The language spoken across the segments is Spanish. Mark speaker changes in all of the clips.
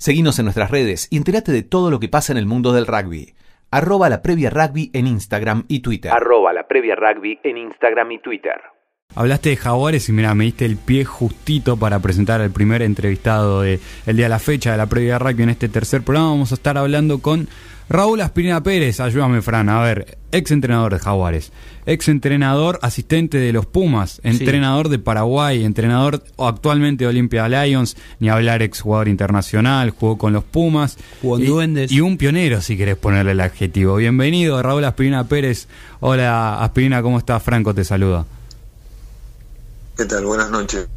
Speaker 1: Seguinos en nuestras redes y entérate de todo lo que pasa en el mundo del rugby. Arroba la previa rugby en Instagram y Twitter.
Speaker 2: Arroba la previa rugby en Instagram y Twitter.
Speaker 3: Hablaste de Jaguares y mira, me diste el pie justito para presentar al primer entrevistado de el día de la fecha de la previa rugby en este tercer programa. Vamos a estar hablando con Raúl Aspirina Pérez. Ayúdame, Fran. A ver, ex entrenador de Jaguares, ex entrenador asistente de los Pumas, entrenador de Paraguay, entrenador actualmente de Olympia Lions, ni hablar ex jugador internacional, jugó con los Pumas.
Speaker 4: Jugó en
Speaker 3: y,
Speaker 4: Duendes.
Speaker 3: y un pionero, si querés ponerle el adjetivo. Bienvenido, Raúl Aspirina Pérez. Hola, Aspirina, ¿cómo estás? Franco te saluda.
Speaker 5: ¿Qué tal? Buenas noches.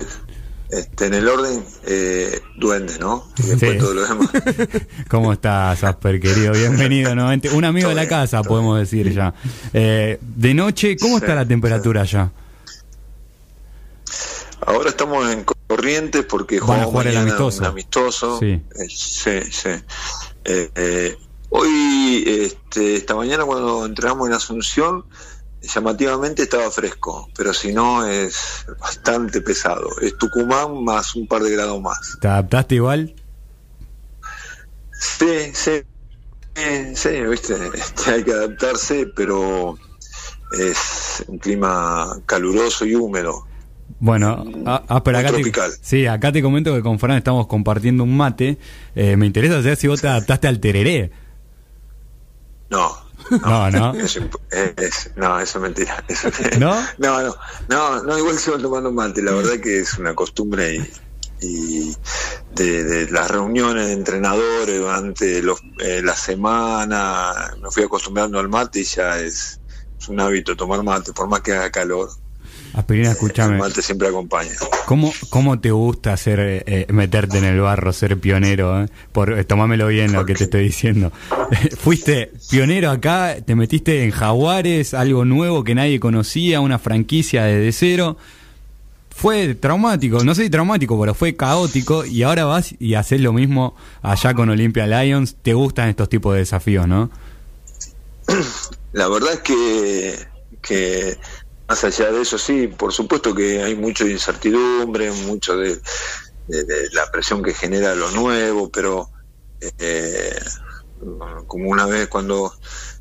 Speaker 5: Este, en el orden, eh, duendes, ¿no? Y después
Speaker 3: Sí.
Speaker 5: todo lo demás.
Speaker 3: ¿Cómo estás, Asper, querido? Bienvenido nuevamente. Un amigo de la
Speaker 5: bien,
Speaker 3: casa, podemos decir ya. Eh, de noche, ¿cómo
Speaker 5: Sí,
Speaker 3: está la temperatura allá?
Speaker 5: Ahora estamos en Corrientes porque
Speaker 3: Van a jugar el amistoso.
Speaker 5: un amistoso.
Speaker 3: Sí.
Speaker 5: Eh, sí, sí. Eh, eh, hoy, este, esta mañana cuando entramos en Asunción, llamativamente estaba fresco, pero si no es bastante pesado. Es Tucumán más un par de grados más.
Speaker 3: ¿Te adaptaste igual?
Speaker 5: Sí, sí, sí, viste, este, hay que adaptarse, pero es un clima caluroso y húmedo.
Speaker 3: Bueno, ah, ah, pero acá te,
Speaker 5: tropical.
Speaker 3: sí, acá te comento que con Fran estamos compartiendo un mate. Eh, me interesa saber si vos te adaptaste al tereré.
Speaker 5: No.
Speaker 3: No, no.
Speaker 5: Es no, eso es mentira. Eso-
Speaker 3: ¿No?
Speaker 5: No, no, no, no, igual se van tomando mate. La verdad que es una costumbre y, y de, de las reuniones de entrenadores durante los, eh, la semana. Me fui acostumbrando al mate y ya es, es un hábito tomar mate, por más que haga calor.
Speaker 3: Aspirina,
Speaker 5: El
Speaker 3: escúchame.
Speaker 5: mate siempre acompaña.
Speaker 3: ¿Cómo, ¿Cómo te gusta hacer eh, eh, meterte en el barro, ser pionero? eh? Por, eh, tomámelo bien lo que te estoy diciendo. Fuiste pionero acá, te metiste en Jaguares, algo nuevo que nadie conocía, una franquicia desde cero. Fue traumático, no sé si traumático, pero fue caótico y ahora vas y haces lo mismo allá con Olympia Lions. Te gustan estos tipos de desafíos, ¿no?
Speaker 5: La verdad es que, que más allá de eso, sí, por supuesto que hay mucho de incertidumbre, mucho de, de- de la presión que genera lo nuevo, pero eh, como una vez cuando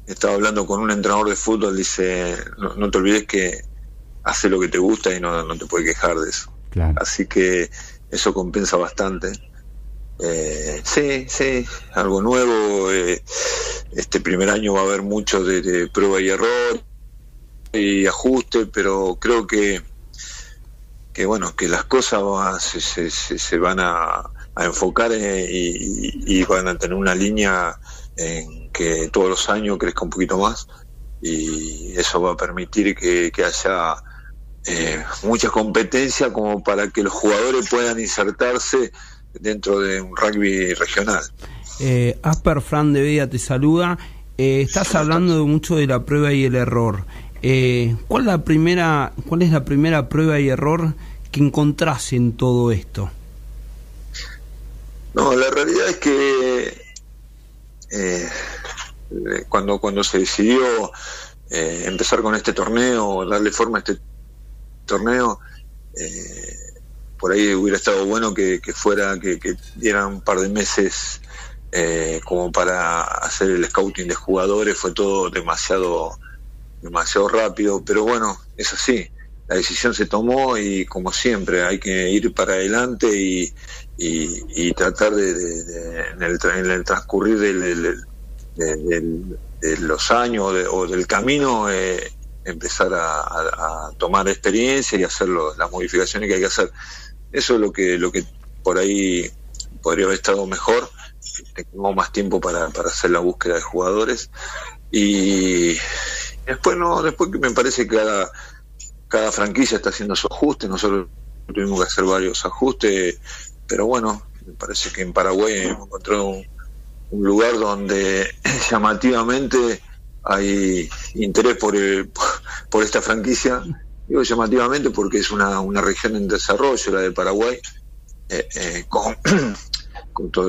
Speaker 5: estaba hablando con un entrenador de fútbol, dice, no, no te olvides que hace lo que te gusta y no, no te puedes quejar de eso.
Speaker 3: Claro.
Speaker 5: Así que eso compensa bastante. Eh, sí, sí, algo nuevo. eh, este primer año va a haber mucho de, de prueba y error y ajuste, pero creo que que bueno que las cosas va- se, se- se- se van a, a enfocar eh, y, y- van a tener una línea en que todos los años crezca un poquito más y eso va a permitir que, que haya eh, mucha competencia como para que los jugadores puedan insertarse dentro de un rugby regional.
Speaker 4: Eh, Asper Fran de Vega te saluda. Eh, estás hablando mucho de la prueba y el error. Eh, ¿cuál, la primera, ¿Cuál es la primera prueba y error que encontrás en todo esto?
Speaker 5: No, la realidad es que eh, cuando, cuando se decidió eh, empezar con este torneo, darle forma a este torneo, eh, por ahí hubiera estado bueno que, que fuera, que, que dieran un par de meses como para hacer el scouting de jugadores, fue todo demasiado, demasiado rápido, pero bueno, es así. La decisión se tomó y como siempre hay que ir para adelante y, y, y tratar de, en, el, en el transcurrir del, de, los años o, de- o del camino eh, empezar a, tomar experiencia y hacer las modificaciones que hay que hacer. Eso es lo que, lo que por ahí podría haber estado mejor. Tengo más tiempo para, para hacer la búsqueda de jugadores. Y después no, después que me parece que cada, cada franquicia está haciendo su ajuste, nosotros tuvimos que hacer varios ajustes, pero bueno, me parece que en Paraguay hemos encontrado un, lugar donde llamativamente hay interés por, el- por esta franquicia. Digo llamativamente porque es una, una región en desarrollo, la de Paraguay, eh, eh, con,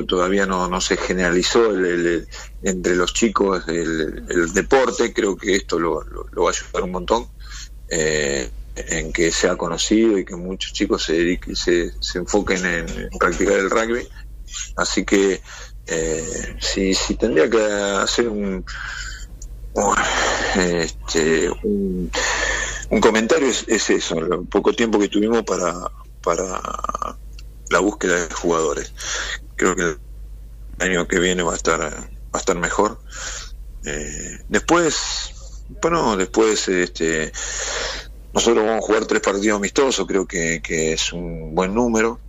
Speaker 5: todavía no, no se generalizó el- entre los chicos el, el deporte, creo que esto lo, lo- lo va a ayudar un montón. eh, en que sea conocido y que muchos chicos se dediquen, se, se enfoquen en, en practicar el rugby Así que eh, si, si tendría que hacer un, un, este, un, un comentario es, es eso, el poco tiempo que tuvimos para, para la búsqueda de jugadores. Creo que el año que viene va a estar, va a estar mejor. Eh, después, bueno, después este, nosotros vamos a jugar tres partidos amistosos, creo que, que es un buen número.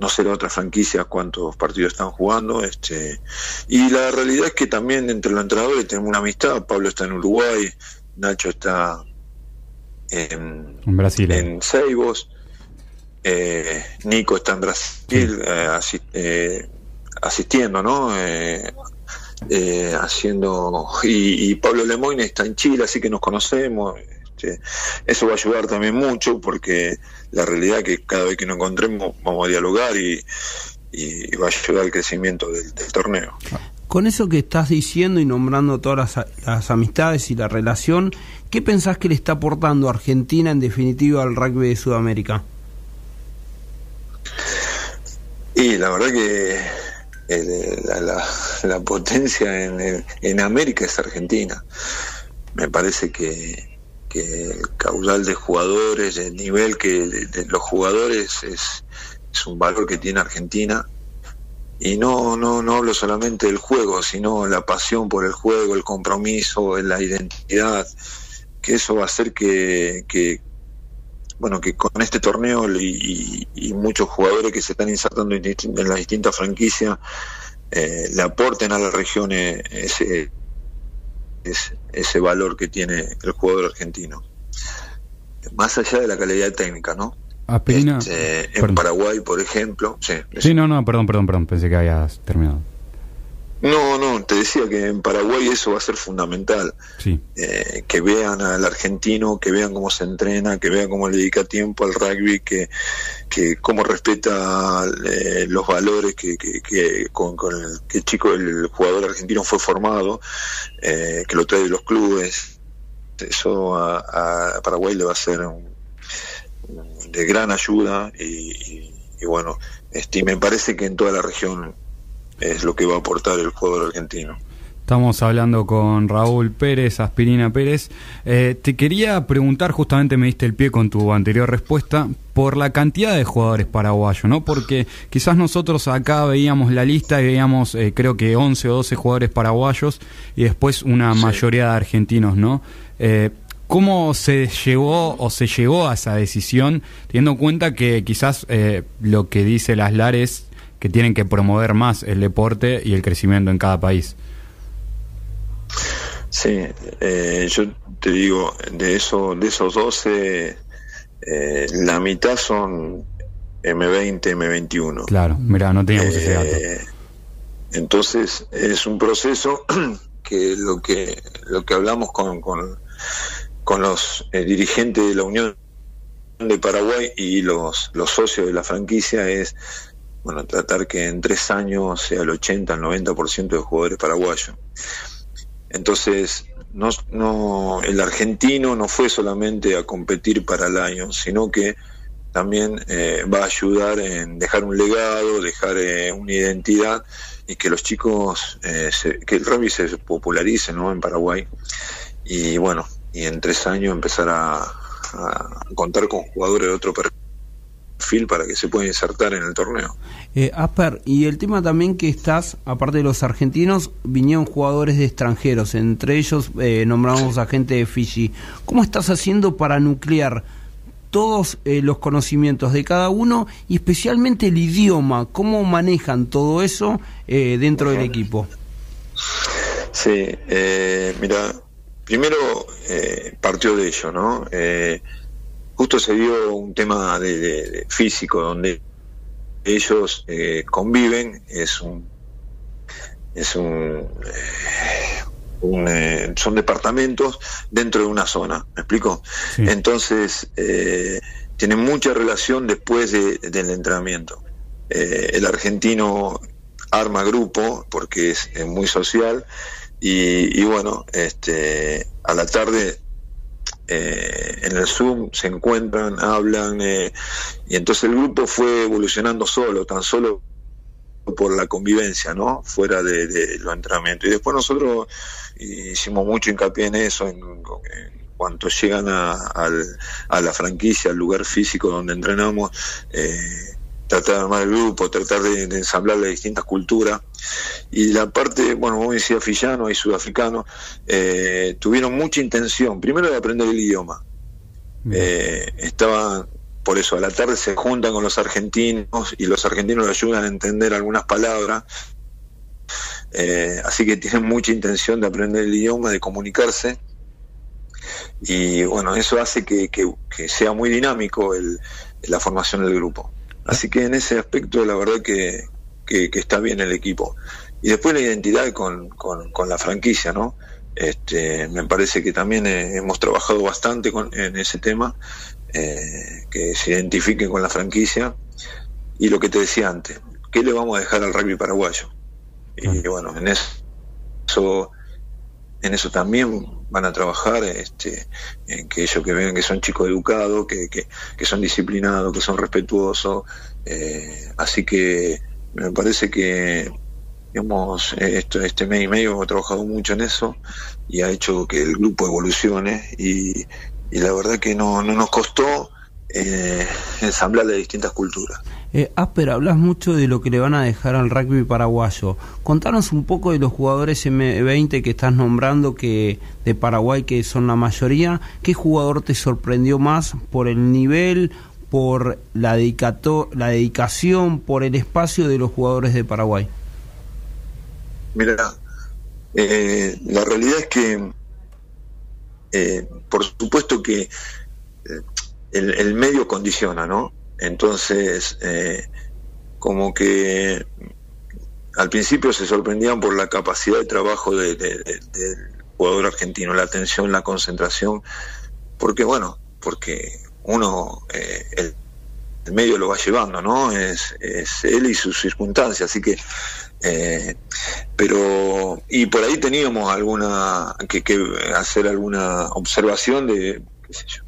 Speaker 5: No sé la otra franquicia cuántos partidos están jugando. Este, y la realidad es que también entre los entrenadores tenemos una amistad. Pablo está en Uruguay, Nacho está en,
Speaker 3: En Brasil.
Speaker 5: en Seibos, eh, Nico está en Brasil eh, eh, asistiendo, ¿no? Eh, eh, haciendo y, y Pablo Lemoyne está en Chile, así que nos conocemos. Este, eso va a ayudar también mucho porque la realidad es que cada vez que nos encontremos vamos a dialogar y, y va a ayudar al crecimiento del, del torneo.
Speaker 4: Con eso que estás diciendo y nombrando todas las, las amistades y la relación, ¿qué pensás que le está aportando Argentina en definitiva al rugby de Sudamérica?
Speaker 5: Y la verdad que el- la, potencia en, en- América es Argentina. Me parece que, que el caudal de jugadores, el nivel que los jugadores es, es un valor que tiene Argentina. Y no, no, no hablo solamente del juego, sino la pasión por el juego, el compromiso, la identidad, que eso va a hacer que, que, bueno, que con este torneo y, y- y muchos jugadores que se están insertando en, las distintas franquicias eh, le aporten a la región ese, ese, ese valor que tiene el jugador argentino. Más allá de la calidad técnica, ¿no?
Speaker 3: Aspirina.
Speaker 5: Este, en. Paraguay, por ejemplo, sí,
Speaker 3: Sí, no, no, perdón, perdón, perdón. Pensé que habías terminado.
Speaker 5: No, no, te decía que en Paraguay eso va a ser fundamental.
Speaker 3: Sí.
Speaker 5: eh, que vean al argentino, que vean cómo se entrena, que vean cómo le dedica tiempo al rugby, que, que cómo respeta eh, los valores que, que, que con, con el que chico, el jugador argentino fue formado, eh, que lo trae de los clubes. Eso a, a Paraguay le va a ser un- de gran ayuda y, y- y bueno, este, me parece que en toda la región es lo que va a aportar el jugador argentino.
Speaker 3: Estamos hablando con Raúl Pérez, Aspirina Pérez. Eh, te quería preguntar, justamente me diste el pie con tu anterior respuesta, por la cantidad de jugadores paraguayos, ¿no? Porque quizás nosotros acá veíamos la lista y veíamos, eh, creo que 11 o 12 jugadores paraguayos y después una
Speaker 5: Sí.
Speaker 3: mayoría de argentinos, ¿no? Eh, ¿Cómo se llegó o se llegó a esa decisión, teniendo en cuenta que quizás lo que dice Laslar es que tienen que promover más el deporte y el crecimiento en cada país?
Speaker 5: Sí, eh, yo te digo, de eso, de esos 12, eh, la mitad son M20, M21.
Speaker 3: Claro, mira, no teníamos ese dato.
Speaker 5: Eh, entonces es un proceso que lo que lo que hablamos con, con, con los dirigentes de la Unión de Paraguay y los, los socios de la franquicia es bueno tratar que en tres años sea el 80 al 90% de jugadores paraguayos. Entonces, no, no, el argentino no fue solamente a competir para Lions, sino que también eh, va a ayudar en dejar un legado, dejar eh, una identidad y que los chicos, eh, se- que el rugby se popularice ¿no? en Paraguay. Y bueno, y en tres años empezar a, a contar con jugadores de otro perfil para que se puedan insertar en el torneo.
Speaker 4: Eh, Asper, y el tema también que estás, aparte de los argentinos, vinieron jugadores de extranjeros, entre ellos eh, nombramos a gente de Fiji. ¿Cómo estás haciendo para nuclear todos eh, los conocimientos de cada uno y especialmente el idioma? ¿Cómo manejan todo eso dentro del equipo?
Speaker 5: Sí, mira, primero eh, partió de ello, ¿no? Justo se dio un tema de, de- de físico donde ellos eh, conviven, es un, es un, eh, un, eh, son departamentos dentro de una zona, ¿me explico?
Speaker 3: Sí.
Speaker 5: Entonces eh, tienen mucha relación después de- del entrenamiento. Eh, el argentino arma grupo porque es, es muy social y, y bueno, este, a la tarde eh, en el Zoom se encuentran, hablan, eh, y entonces el grupo fue evolucionando solo, tan solo por la convivencia, ¿no? Fuera de, de los entrenamientos. Y después nosotros hicimos mucho hincapié en eso, en, cuanto llegan a, a la franquicia, al lugar físico donde entrenamos, eh, tratar de armar el grupo, tratar de, de ensamblar las distintas culturas. Y la parte, bueno, vos decías fillano y sudafricano, eh, tuvieron mucha intención, primero de aprender el idioma. Eh, estaban, por eso, a la tarde se juntan con los argentinos y los argentinos le ayudan a entender algunas palabras. Eh, así que tienen mucha intención de aprender el idioma, de comunicarse. Y bueno, eso hace que, que- que sea muy dinámico el- la formación del grupo. Así que en ese aspecto, la verdad que, que- que está bien el equipo. Y después la identidad con, con- con la franquicia, ¿no? Este, me parece que también eh, hemos trabajado bastante con, en ese tema, eh, que se identifiquen con la franquicia. Y lo que te decía antes, ¿qué le vamos a dejar al rugby paraguayo? Y bueno, en eso, en eso también van a trabajar, este, en que ellos que vean que son chicos educados, que, que, son disciplinados, que son respetuosos. eh, así que me parece que eh, esto, este mes y medio hemos trabajado mucho en eso y ha hecho que el grupo evolucione y, la verdad que no, no nos costó eh, ensamblar las distintas culturas.
Speaker 4: Eh, Asper, hablas mucho de lo que le van a dejar al rugby paraguayo. Contanos un poco de los jugadores M20 que estás nombrando que de Paraguay, que son la mayoría. ¿Qué jugador te sorprendió más por el nivel, por la, dedicato la dedicación, por el espacio de los jugadores de Paraguay?
Speaker 5: Mira, eh, la realidad es que, eh, por supuesto que eh, el, el medio condiciona, ¿no? Entonces, eh, como que al principio se sorprendían por la capacidad de trabajo de- de- de- del jugador argentino, la atención, la concentración, porque bueno, porque uno, eh, el, medio lo va llevando, ¿no? Es, él y sus circunstancias, así que eh, pero y por ahí teníamos alguna que, hacer alguna observación de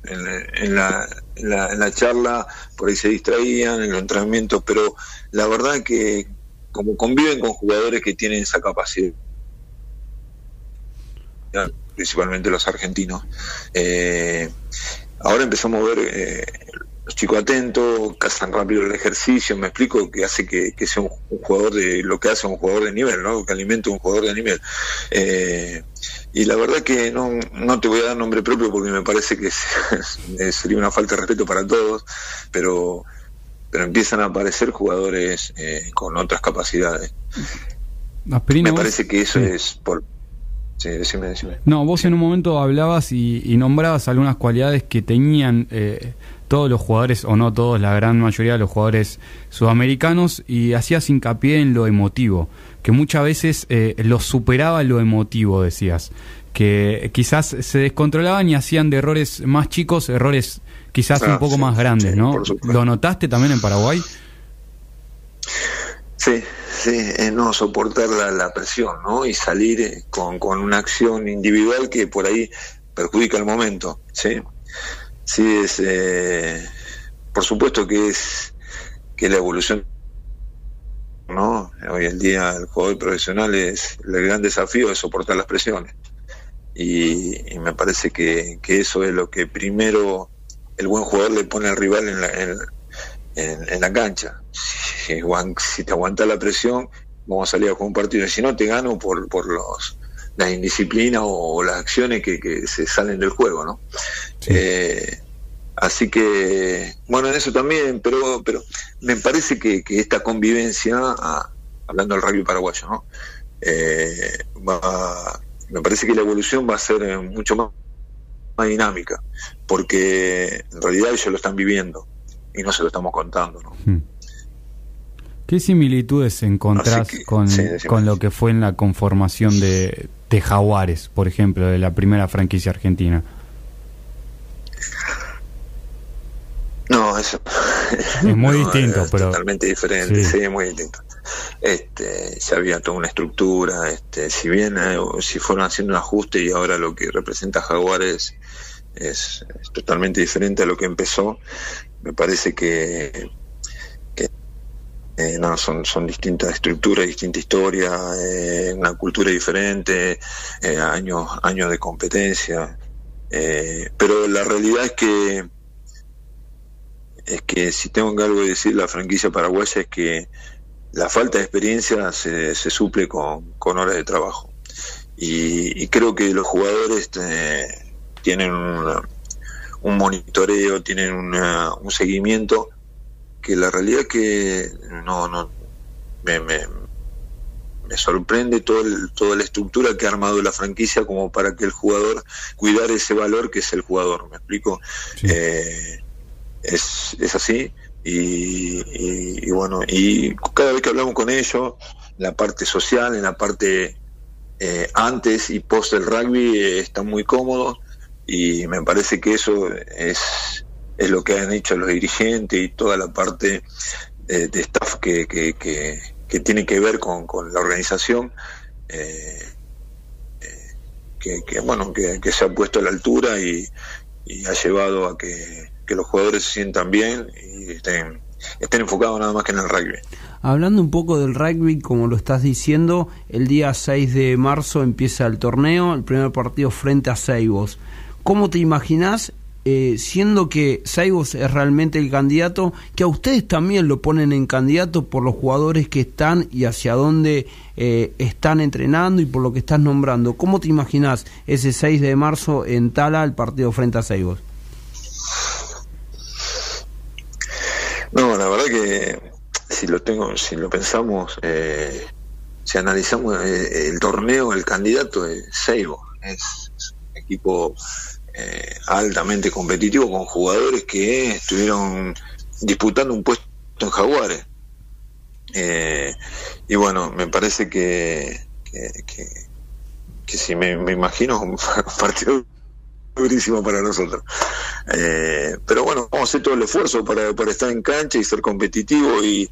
Speaker 5: en, en la, en, la, en la charla por ahí se distraían en los entrenamientos pero la verdad que como conviven con jugadores que tienen esa capacidad principalmente los argentinos eh, ahora empezamos a ver eh, los chicos atentos, cazan rápido el ejercicio, me explico, que hace que, que sea un, un, jugador de lo que hace un jugador de nivel, ¿no? que alimenta un jugador de nivel. Eh, y la verdad que no, no te voy a dar nombre propio porque me parece que es, sería una falta de respeto para todos, pero, pero empiezan a aparecer jugadores eh, con otras capacidades. Me parece que eso
Speaker 3: sí.
Speaker 5: es por... Sí, decime, decime.
Speaker 3: No, vos en un momento hablabas y, y nombrabas algunas cualidades que tenían eh, todos los jugadores, o no todos, la gran mayoría de los jugadores sudamericanos, y hacías hincapié en lo emotivo, que muchas veces eh, los superaba lo emotivo, decías, que quizás se descontrolaban y hacían de errores más chicos, errores quizás
Speaker 5: Ah,
Speaker 3: un poco
Speaker 5: sí,
Speaker 3: más grandes,
Speaker 5: sí,
Speaker 3: ¿no? ¿Lo notaste también en Paraguay?
Speaker 5: Sí, sí, es no soportar la, la presión, ¿no? Y salir eh, con, con una acción individual que por ahí perjudica el momento, ¿sí? Sí, es, eh, por supuesto que es que la evolución, ¿no? Hoy en día el jugador profesional es, el gran desafío es soportar las presiones. Y, me parece que, que eso es lo que primero el buen jugador le pone al rival en la, en, en- la cancha. Si, si te aguanta la presión, vamos a salir a jugar un partido. Y si no, te gano por, por los, las indisciplinas o, las acciones que, que se salen del juego, ¿no? Eh, así que, bueno, en eso también, pero, pero me parece que, que esta convivencia, ah, hablando del rugby paraguayo, ¿no? Eh, va, me parece que la evolución va a ser eh, mucho más, más dinámica, porque en realidad ellos lo están viviendo y no se lo estamos contando, ¿no?
Speaker 3: Hmm. ¿Qué similitudes encontrás
Speaker 5: que,
Speaker 3: con,
Speaker 5: sí,
Speaker 3: con lo que fue en la conformación de, de Jaguares, por ejemplo, de la primera franquicia argentina?
Speaker 5: No, eso
Speaker 3: Es muy
Speaker 5: No,
Speaker 3: distinto,
Speaker 5: es
Speaker 3: pero-
Speaker 5: totalmente diferente,
Speaker 3: Sí.
Speaker 5: sí, muy distinto. Este, ya había toda una estructura, este, si bien eh, si fueron haciendo un ajuste y ahora lo que representa Jaguares es, es totalmente diferente a lo que empezó, me parece que eh, no, son, son distintas estructuras, distinta historia, eh, una cultura diferente, eh, años, años de competencia. Pero la realidad es que es que si tengo que algo que decir la franquicia paraguaya es que la falta de experiencia se, se suple con, con horas de trabajo. Y, creo que los jugadores tienen un monitoreo, tienen una- un seguimiento que la realidad es que no, no me, me, me sorprende todo el- toda la estructura que ha armado la franquicia como para que el jugador cuidar ese valor que es el jugador, ¿me explico?
Speaker 3: Sí.
Speaker 5: Eh, es, es así y, y- y bueno, y cada vez que hablamos con ellos, la parte social, en la parte eh, antes y post del rugby eh, están muy cómodos y me parece que eso es, es lo que han hecho los dirigentes y toda la parte eh, de staff que, que, que, tiene que ver con, con la organización. eh, eh, que, bueno que, se ha puesto a la altura y, ha llevado a que, que los jugadores se sientan bien y estén, estén enfocados nada más que en el rugby.
Speaker 4: Hablando un poco del rugby, como lo estás diciendo, el día 6 de marzo empieza el torneo, el primer partido frente a Seibos. ¿Cómo te imaginás, eh, siendo que Seibos es realmente el candidato, que a ustedes también lo ponen en candidato por los jugadores que están y hacia dónde eh, están entrenando y por lo que estás nombrando? ¿Cómo te imaginás ese 6 de marzo en Tala, el partido frente a Seibos?
Speaker 5: No, la verdad que si lo tengo, si lo pensamos, eh, si analizamos eh, el torneo, el candidato es Seibo, es un equipo eh, altamente competitivo con jugadores que estuvieron disputando un puesto en Jaguares. Eh, y bueno, me parece que, que, que- si me, me imagino un partido durísimo para nosotros. Eh, pero bueno, vamos a hacer todo el esfuerzo para, para estar en cancha y ser competitivo y,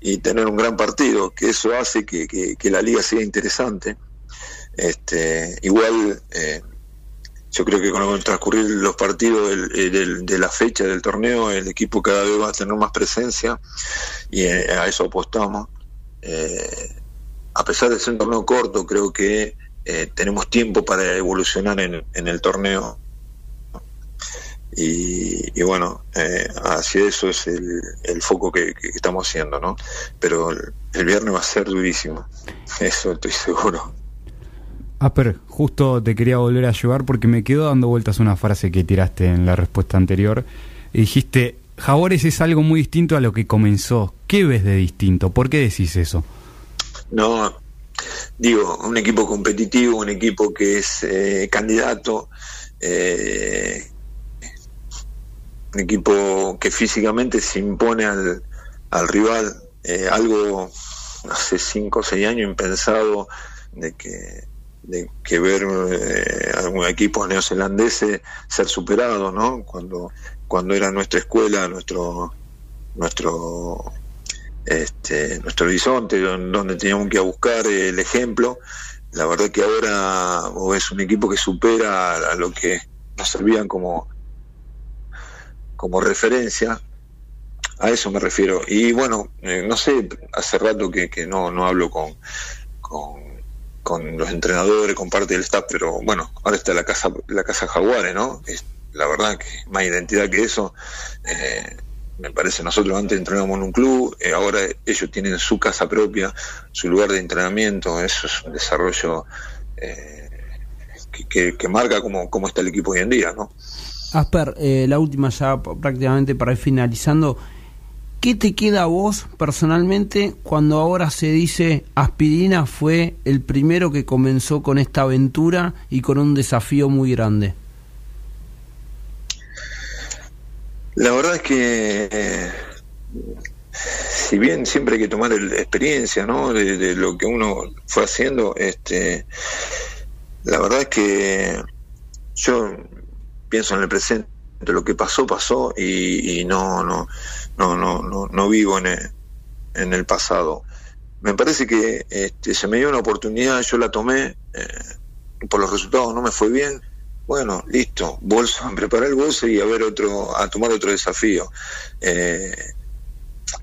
Speaker 5: y tener un gran partido, que eso hace que, que- que la liga sea interesante. Este, igual, eh, yo creo que con el transcurrir los partidos del- eh, del- de la fecha del torneo, el equipo cada vez va a tener más presencia y eh, a eso apostamos. Eh, a pesar de ser un torneo corto, creo que eh, tenemos tiempo para evolucionar en, el torneo. Y, y bueno, eh, hacia eso es el, el foco que, que estamos haciendo, ¿no? Pero el, el viernes va a ser durísimo, eso estoy seguro.
Speaker 3: Aper, justo te quería volver a ayudar porque me quedó dando vueltas una frase que tiraste en la respuesta anterior. Dijiste, Jaguares es algo muy distinto a lo que comenzó. ¿Qué ves de distinto? ¿Por qué decís eso?
Speaker 5: No, digo, un equipo competitivo, un equipo que es eh, candidato, eh, un equipo que físicamente se impone al, al rival, eh, algo hace cinco o seis años impensado de que de que ver eh, algún equipo neozelandeses ser superado, ¿no? Cuando cuando era nuestra escuela, nuestro nuestro este, nuestro horizonte, don- donde teníamos que buscar el ejemplo. La verdad que ahora ves un equipo que supera a, a lo que nos servían como, como referencia. A eso me refiero. Y bueno, eh, no sé, hace rato que, que no, no hablo con, con, con los entrenadores, con parte del staff, pero bueno, ahora está la casa, la casa Jaguares, ¿no? La verdad que más identidad que eso. eh, me parece, nosotros antes entrenábamos en un club, eh, ahora ellos tienen su casa propia, su lugar de entrenamiento, eso es un desarrollo eh, que, que- que marca cómo, cómo está el equipo hoy en día, ¿no?
Speaker 4: Asper, eh, la última ya prácticamente para ir finalizando. ¿Qué te queda a vos personalmente cuando ahora se dice Aspirina fue el primero que comenzó con esta aventura y con un desafío muy grande?
Speaker 5: La verdad es que, eh, si bien siempre hay que tomar experiencia, ¿no? De, de lo que uno fue haciendo, este, la verdad es que yo pienso en el presente, lo que pasó, pasó y, no, no, no, no, no, no vivo en el, en el pasado. Me parece que este, se me dio una oportunidad, yo la tomé, eh, por los resultados no me fue bien, bueno, listo, bolso, preparar el bolso y a ver otro, a tomar otro desafío. Eh,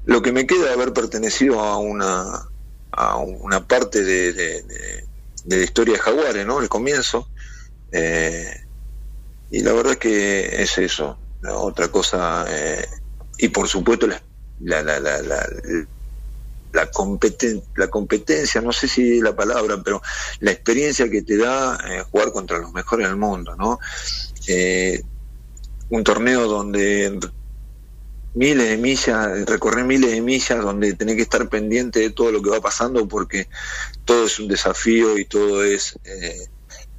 Speaker 5: lo que me queda de haber pertenecido a una, a una parte de- de la historia de Jaguares, ¿no? El comienzo. Eh, y la verdad que es eso. Otra cosa, eh, y por supuesto la, la, la, la, la, la, competen- la competencia, no sé si la palabra, pero la experiencia que te da eh, jugar contra los mejores del mundo, ¿no? Eh, un torneo donde miles de millas, recorrer miles de millas, donde tenés que estar pendiente de todo lo que va pasando, porque todo es un desafío y todo es... eh,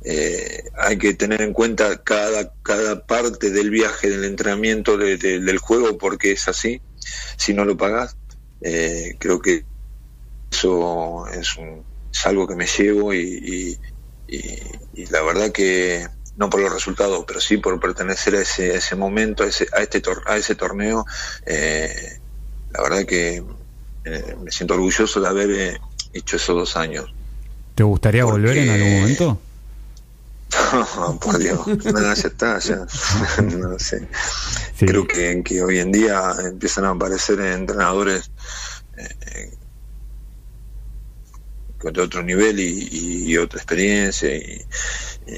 Speaker 5: eh, hay que tener en cuenta cada, cada parte del viaje, del entrenamiento, de- de- del juego, porque es así. Si no lo pagas, eh, creo que eso es, un- es algo que me llevo y, y- y- y la verdad que no por los resultados, pero sí por pertenecer a ese, a ese momento, a ese, a este tor- a ese torneo, eh, la verdad que eh, me siento orgulloso de haber eh, hecho esos dos años.
Speaker 3: ¿Te gustaría
Speaker 5: Porque-
Speaker 3: volver en algún momento?
Speaker 5: por Dios, no, ya está, ya. no sé.
Speaker 3: Sí.
Speaker 5: Creo que, que hoy en día empiezan a aparecer entrenadores eh, con otro nivel y, y- y otra experiencia. Y, y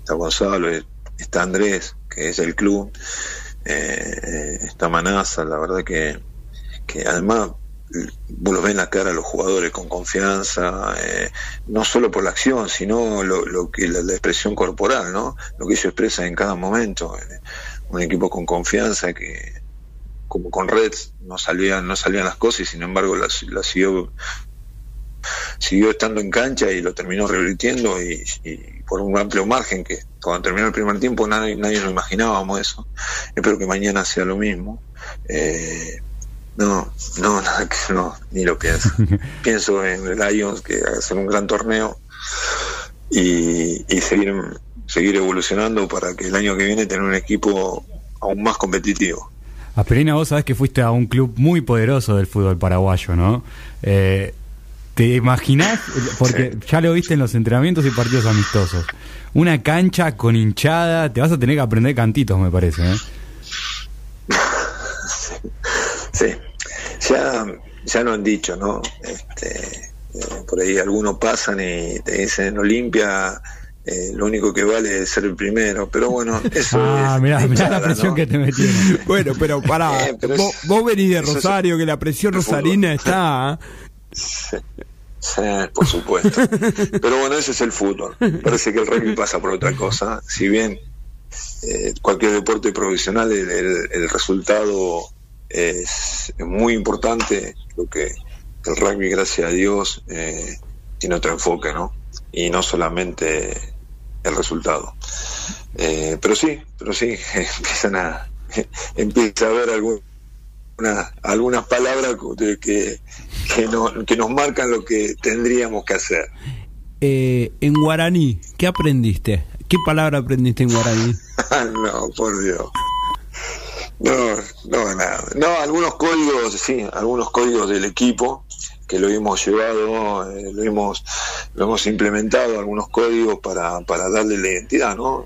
Speaker 5: está Gonzalo, está Andrés, que es el club, eh, está Manasa, la verdad que, que además vos los ves en la cara a los jugadores con confianza, eh, no solo por la acción, sino lo, lo que la, la expresión corporal, ¿no? Lo que ellos expresan en cada momento. eh, un equipo con confianza que, como con Reds, no salían, no salían las cosas y sin embargo las, las siguió siguió estando en cancha y lo terminó revirtiendo y, por un amplio margen que cuando terminó el primer tiempo nadie, nadie nos imaginábamos eso. Espero que mañana sea lo mismo. Eh, no, no, nada que no, ni lo pienso. pienso en el Lions que hacer un gran torneo y, y seguir seguir evolucionando para que el año que viene tener un equipo aún más competitivo.
Speaker 3: Aspirina, vos sabés que fuiste a un club muy poderoso del fútbol paraguayo, ¿no? Eh, ¿Te imaginás? Porque ya lo viste en los entrenamientos y partidos amistosos. Una cancha con hinchada, te vas a tener que aprender cantitos, me parece. ¿eh?
Speaker 5: Sí, ya, ya lo han dicho, ¿no? Este, eh, por ahí algunos pasan y te dicen Olimpia, eh, lo único que vale es ser el primero, pero bueno, eso
Speaker 3: Ah,
Speaker 5: es
Speaker 3: mirá, mirá la presión
Speaker 5: ¿no?
Speaker 3: que te metieron.
Speaker 4: Bueno, pero pará,
Speaker 5: Eh, pero
Speaker 4: vos,
Speaker 5: es-
Speaker 4: vos venís de Rosario, que la presión rosarina está.
Speaker 5: Sí, sí, por supuesto. Pero bueno, ese es el fútbol. Parece que el rugby pasa por otra cosa. Si bien eh, cualquier deporte profesional, el, el- el resultado es, es muy importante. Lo que el rugby, gracias a Dios, eh, tiene otro enfoque, ¿no? Y no solamente el resultado. Eh, pero sí, pero sí, empiezan a, empieza a haber algún una- algunas palabras que, que, no- que nos marcan lo que tendríamos que hacer.
Speaker 4: Eh, en guaraní, ¿qué aprendiste? ¿Qué palabra aprendiste en guaraní?
Speaker 5: no, por Dios. No, no, nada. No, algunos códigos, sí, algunos códigos del equipo que lo hemos llevado, eh, lo hemos lo hemos implementado, algunos códigos para, para darle la identidad, ¿no?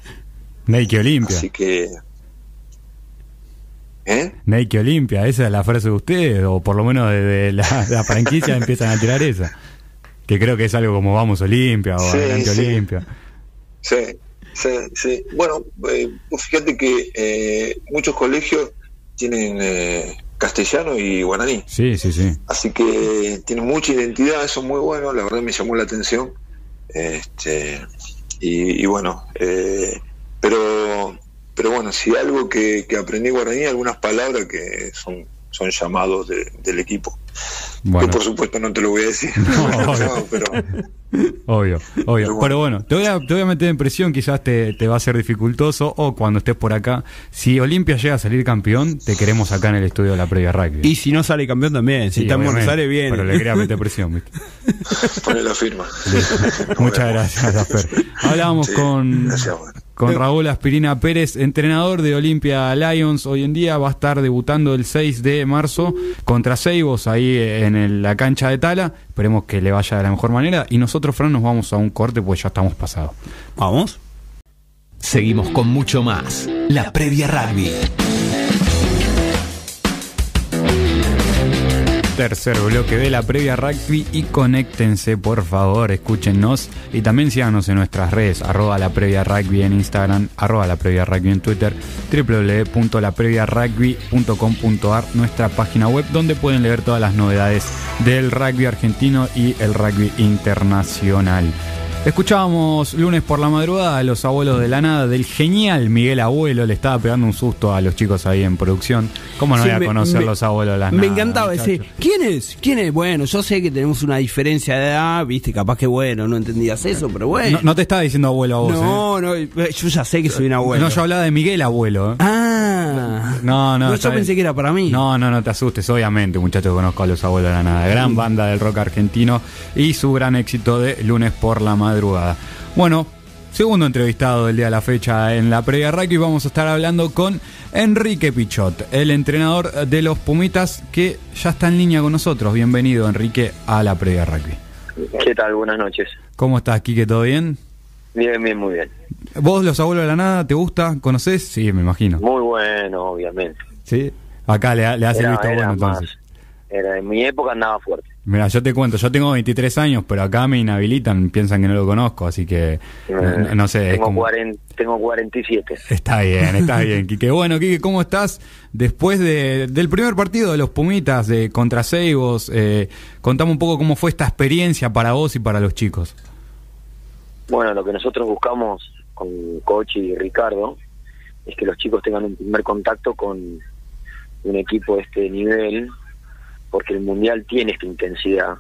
Speaker 3: Nike Olimpia.
Speaker 5: Así que... ¿Eh?
Speaker 3: Nike Olimpia, esa es la frase de ustedes, o por lo menos desde la, la franquicia empiezan a tirar esa. Que creo que es algo como Vamos Olimpia o
Speaker 5: Sí,
Speaker 3: Adelante
Speaker 5: sí.
Speaker 3: Olimpia.
Speaker 5: Sí, sí, sí. Bueno, eh, fíjate que eh, muchos colegios tienen eh, castellano y guaraní.
Speaker 3: Sí, sí, sí.
Speaker 5: Así que tienen mucha identidad, eso es muy bueno, la verdad me llamó la atención. Este, y, y bueno, eh, pero pero bueno, si algo que, que aprendí guaraní, algunas palabras que son, son llamados de- del equipo.
Speaker 3: Bueno.
Speaker 5: Yo por supuesto no te lo voy a decir,
Speaker 3: No,
Speaker 5: No, pero
Speaker 3: Obvio, obvio.
Speaker 5: bueno.
Speaker 3: Pero bueno, te voy, a, te voy a meter en presión, quizás te, te va a ser dificultoso, o cuando estés por acá. Si Olimpia llega a salir campeón, te queremos acá en el estudio de la previa rugby.
Speaker 4: Y si no sale campeón también, si
Speaker 3: Sí, obviamente,
Speaker 4: Aires, bien.
Speaker 3: Pero le quería meter presión, ¿viste?
Speaker 5: poné la firma.
Speaker 3: Muchas gracias, Asper. Hablábamos
Speaker 5: Sí,
Speaker 3: con,
Speaker 5: gracias, bueno.
Speaker 3: Con Raúl Aspirina Pérez, entrenador de Olimpia Lions. Hoy en día va a estar debutando el 6 de marzo contra Seibos ahí en el- la cancha de Tala. Esperemos que le vaya de la mejor manera. Y nosotros, Fran, nos vamos a un corte pues ya estamos pasados.
Speaker 4: Vamos.
Speaker 1: Seguimos con mucho más. La previa rugby.
Speaker 3: Tercer bloque de la previa rugby y conéctense por favor, escúchenos y también síganos en nuestras redes, arroba la previa rugby en Instagram, arroba la previa rugby en Twitter, www.lapreviarugby.com.ar, nuestra página web donde pueden leer todas las novedades del rugby argentino y el rugby internacional. Escuchábamos lunes por la madrugada a los abuelos de la nada del genial Miguel Abuelo. Le estaba pegando un susto a los chicos ahí en producción. ¿Cómo no
Speaker 4: Sí,
Speaker 3: voy a
Speaker 4: me-
Speaker 3: conocer
Speaker 4: me-
Speaker 3: los abuelos de la nada?
Speaker 4: Me encantaba decir, ¿quién es? ¿Quién es? Bueno, yo sé que tenemos una diferencia de edad, viste, capaz que bueno, no entendías eso, pero bueno.
Speaker 3: No, no te estaba diciendo abuelo a vos,
Speaker 4: no, no, yo ya sé que soy un
Speaker 3: ¿eh?
Speaker 4: abuelo.
Speaker 3: No, yo hablaba de Miguel Abuelo. ¿eh?
Speaker 4: Ah,
Speaker 3: No, no.
Speaker 4: yo
Speaker 3: está bien.
Speaker 4: pensé que era para mí.
Speaker 3: No, no, no te asustes. Obviamente, muchachos, conozco a los abuelos de la nada. Gran banda del rock argentino y su gran éxito de lunes por la madrugada. Bueno, segundo entrevistado del día de la fecha en la previa rugby. Vamos a estar hablando con Enrique Pichot, el entrenador de los Pumitas, que ya está en línea con nosotros. Bienvenido, Enrique, a la previa rugby.
Speaker 6: ¿Qué tal? Buenas noches.
Speaker 3: ¿Cómo estás, Quique? ¿Todo bien?
Speaker 6: Bien, bien, muy bien.
Speaker 3: ¿Vos, los abuelos de la nada, te gusta? ¿Conocés? Sí, me imagino.
Speaker 6: Muy bueno, obviamente.
Speaker 3: Sí. Acá le, le hace el visto bueno
Speaker 6: más-
Speaker 3: entonces.
Speaker 6: era- en mi época andaba fuerte.
Speaker 3: Mira, yo te cuento, yo tengo 23 años, pero acá me inhabilitan, piensan que no lo conozco, así que
Speaker 6: Eh,
Speaker 3: no, no sé, es
Speaker 6: tengo,
Speaker 3: como...
Speaker 6: 40, tengo 47.
Speaker 3: Está bien, está bien, Quique. Bueno, Quique, ¿cómo estás? Después de, del primer partido de los Pumitas de contra Seibos, eh, contame un poco cómo fue esta experiencia para vos y para los chicos.
Speaker 6: Bueno, lo que nosotros buscamos con Coach y Ricardo es que los chicos tengan un primer contacto con un equipo de este nivel, porque el Mundial tiene esta intensidad.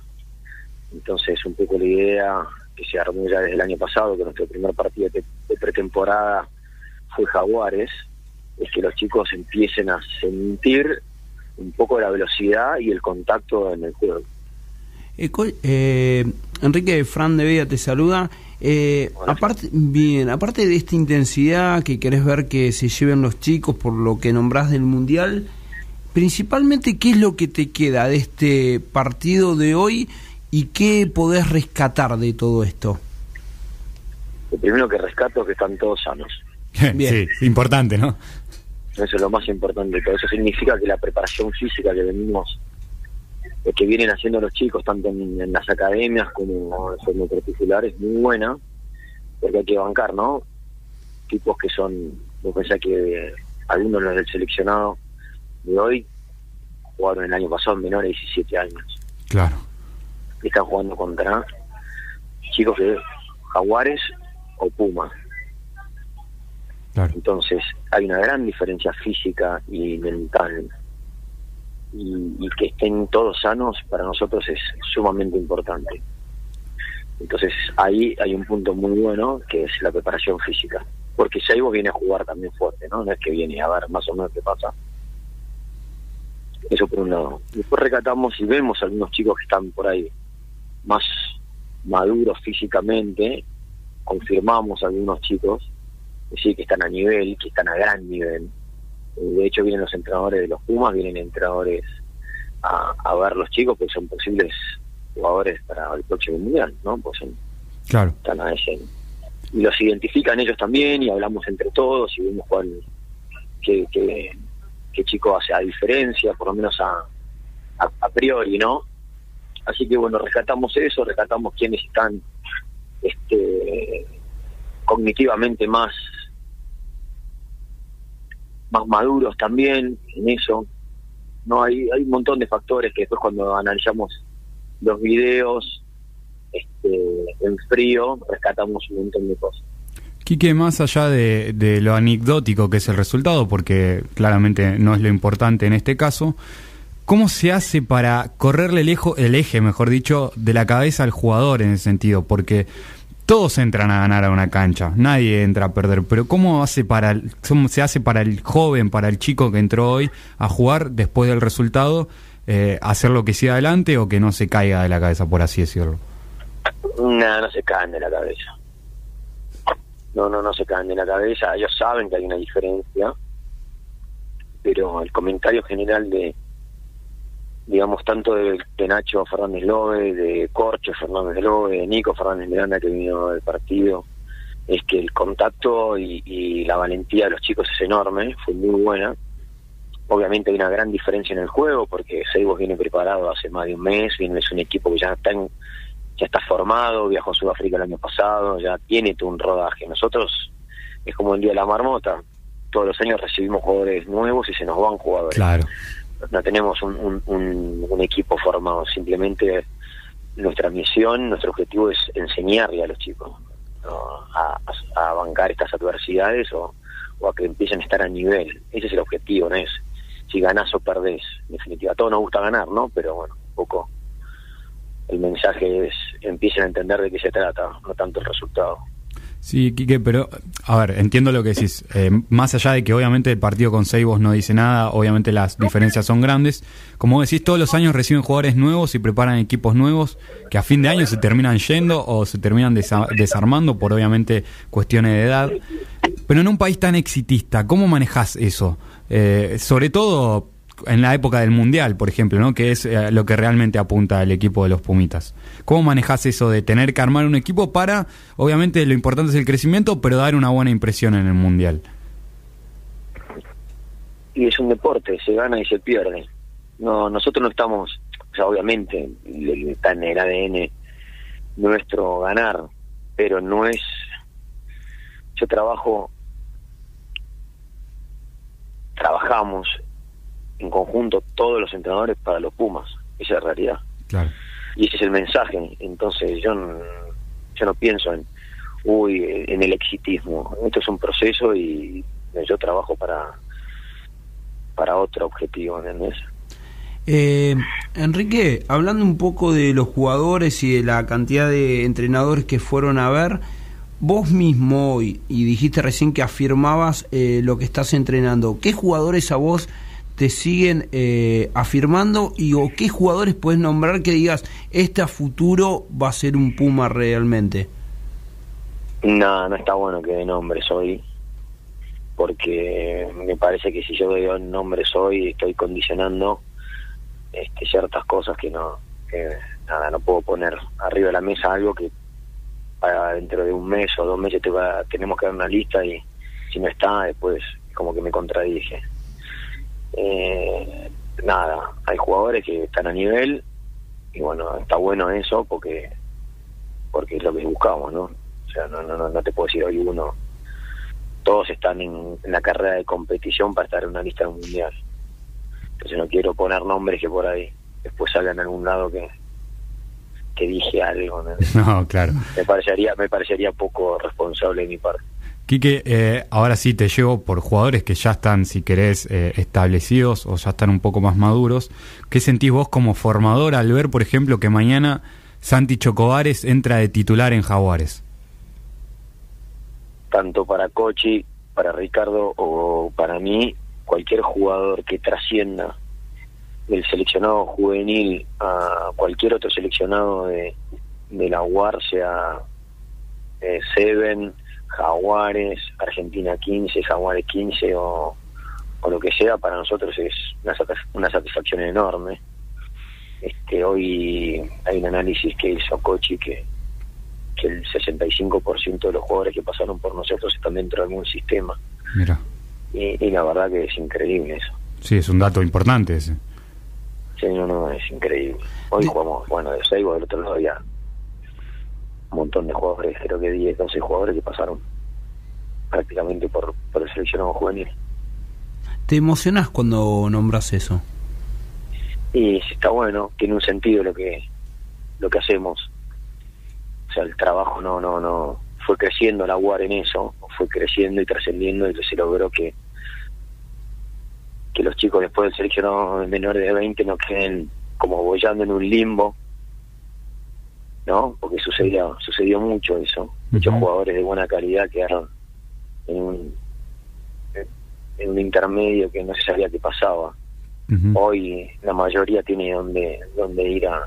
Speaker 6: Entonces, un poco la idea que se armó ya desde el año pasado, que nuestro primer partido de, pretemporada fue Jaguares, es que los chicos empiecen a sentir un poco la velocidad y el contacto en el juego.
Speaker 4: Eh, eh, Enrique Fran de Vega te saluda. Eh, aparte, bien, aparte de esta intensidad que querés ver que se lleven los chicos por lo que nombrás del mundial, principalmente qué es lo que te queda de este partido de hoy y qué podés rescatar de todo esto.
Speaker 6: Lo primero que rescato es que están todos sanos.
Speaker 4: Bien.
Speaker 3: Sí, importante, ¿no?
Speaker 6: Eso es lo más importante. Todo eso significa que la preparación física que venimos, eh, que vienen haciendo los chicos, tanto en, en las academias como en forma particular, es muy buena, porque hay que bancar, ¿no? Tipos que son, vos pensás que algunos de los del seleccionado de hoy jugaron el año pasado en menores de 17 años.
Speaker 3: Claro.
Speaker 6: Y están jugando contra chicos de Jaguares o Pumas.
Speaker 3: Claro.
Speaker 6: Entonces, hay una gran diferencia física y mental. Y, y que estén todos sanos para nosotros es sumamente importante. Entonces, ahí hay un punto muy bueno que es la preparación física. Porque Seibo viene a jugar también fuerte, ¿no? No es que viene a ver más o menos qué pasa. Eso por un lado. Después recatamos y vemos algunos chicos que están por ahí más maduros físicamente. Confirmamos algunos chicos que que están a nivel, que están a gran nivel. Eh, De hecho, vienen los entrenadores de los Pumas, vienen entrenadores a, a ver los chicos, porque son posibles jugadores para el próximo mundial, ¿no? Pues son,
Speaker 3: Claro.
Speaker 6: están a ese. Y los identifican ellos también, y hablamos entre todos, y vemos cuál, qué, qué, qué chico hace a diferencia, por lo menos a, a, a priori, ¿no? Así que bueno, rescatamos eso, rescatamos quienes están este cognitivamente más más maduros también en eso no hay hay un montón de factores que después cuando analizamos los videos este en frío rescatamos un montón de cosas
Speaker 3: Quique, más allá de, de lo anecdótico que es el resultado, porque claramente no es lo importante en este caso, ¿cómo se hace para correrle el, ejo- el eje, mejor dicho, de la cabeza al jugador en ese sentido? Porque todos entran a ganar a una cancha, nadie entra a perder, pero ¿cómo hace para cómo se hace para el joven, para el chico que entró hoy a jugar después del resultado, eh, hacer lo que siga adelante o que no se caiga de la cabeza, por así decirlo?
Speaker 6: Nada, no se caen de la cabeza. No, no, no se caen de la cabeza. Ellos saben que hay una diferencia, pero el comentario general de, digamos, tanto de, de Nacho Fernández Lobe, de Corcho Fernández Lobe, de Nico Fernández Miranda que vino del partido, es que el contacto y, la valentía de los chicos es enorme, fue muy buena. obviamente hay una gran diferencia en el juego porque Seibos viene preparado hace más de un mes, viene es un equipo que ya está ya está formado, viajó a Sudáfrica el año pasado, ya tiene todo un rodaje. Nosotros es como el día de la marmota, todos los años recibimos jugadores nuevos y se nos van jugadores.
Speaker 3: Claro.
Speaker 6: No tenemos un, equipo formado, simplemente nuestra misión, nuestro objetivo es enseñarle a los chicos a- a bancar estas adversidades o, o a que empiecen a estar a nivel. Ese es el objetivo, no es si ganás o perdés. En definitiva, a todos nos gusta ganar, ¿no? Pero bueno, un poco el mensaje es empiecen a entender de qué se trata, no tanto el resultado.
Speaker 3: Sí, Quique, pero a ver, entiendo lo que decís. Eh, más allá de que obviamente el partido con Seibos no dice nada, obviamente las diferencias son grandes. Como decís, todos los años reciben jugadores nuevos y preparan equipos nuevos que a fin de año se terminan yendo o se terminan desa- desarmando por obviamente cuestiones de edad. Pero en un país tan exitista, ¿cómo manejas eso? Eh, sobre todo en la época del Mundial, por ejemplo, ¿no? que es eh, lo que realmente apunta el equipo de los Pumitas. ¿Cómo manejas eso de tener que armar un equipo para, obviamente lo importante es el crecimiento, pero dar una buena impresión en el Mundial?
Speaker 6: y es un deporte, se gana y se pierde. No, nosotros no estamos, obviamente está en el ADN nuestro ganar, pero no es. Yo trabajo, trabajamos en conjunto todos los entrenadores para los Pumas, esa es la realidad
Speaker 3: Claro.
Speaker 6: y ese es el mensaje. Entonces yo no, yo no pienso en, uy, en el exitismo. Esto es un proceso y yo trabajo para para otro objetivo, ¿entendés?
Speaker 4: Eh, Enrique, hablando un poco de los jugadores y de la cantidad de entrenadores que fueron a ver, vos mismo hoy, y dijiste recién que afirmabas eh, lo que estás entrenando, ¿qué jugadores a vos te siguen eh, afirmando y o qué jugadores puedes nombrar que digas, este a futuro va a ser un Puma realmente?
Speaker 6: No, no está bueno que de nombres hoy, porque me parece que si yo doy nombres hoy estoy condicionando este, ciertas cosas que no, nada, no puedo poner arriba de la mesa algo que para dentro de un mes o dos meses te va, tenemos que dar una lista y si no está después como que me contradije. Eh, nada, hay jugadores que están a nivel y bueno, está bueno eso porque porque es lo que buscamos, ¿no? O sea, no, no, no, no te puedo decir hoy uno, todos están en, en la carrera de competición para estar en una lista mundial. Entonces no quiero poner nombres que por ahí después salgan en algún lado que que dije algo, ¿no?
Speaker 3: No, claro.
Speaker 6: Me parecería, me parecería poco responsable de mi parte.
Speaker 3: Quique, eh, ahora sí te llevo por jugadores que ya están, si querés, eh, establecidos o ya están un poco más maduros. ¿Qué sentís vos como formador al ver, por ejemplo, que mañana Santi Chocobares entra de titular en Jaguares?
Speaker 6: tanto para Cochi, para Ricardo o para mí, cualquier jugador que trascienda del seleccionado juvenil a cualquier otro seleccionado de, la UAR, sea eh, Seven, Jaguares, Argentina 15, Jaguares 15 o, o lo que sea, para nosotros es una, una satisfacción enorme. Este, hoy hay un análisis que hizo Cochi que, que el 65% de los jugadores que pasaron por nosotros están dentro de algún sistema.
Speaker 3: Mira,
Speaker 6: Y, y la verdad que es increíble eso.
Speaker 3: sí, es un dato importante ese.
Speaker 6: Sí, no, no, es increíble. Hoy
Speaker 4: De-
Speaker 6: jugamos, bueno, de Seibo del otro lado había un montón de jugadores, creo que 10, 12 jugadores que pasaron prácticamente por, por el seleccionado juvenil.
Speaker 4: ¿Te emocionás cuando nombras eso?
Speaker 6: Y está bueno, tiene un sentido lo que lo que hacemos. O sea, el trabajo no no no fue creciendo la UAR en eso, fue creciendo y trascendiendo y se logró que que los chicos después del seleccionado menor de 20 no queden como bollando en un limbo, ¿no? Porque sucedió sucedió mucho eso. Muchos jugadores de buena calidad quedaron en un en un intermedio que no se sabía qué pasaba hoy la mayoría tiene donde donde ir a,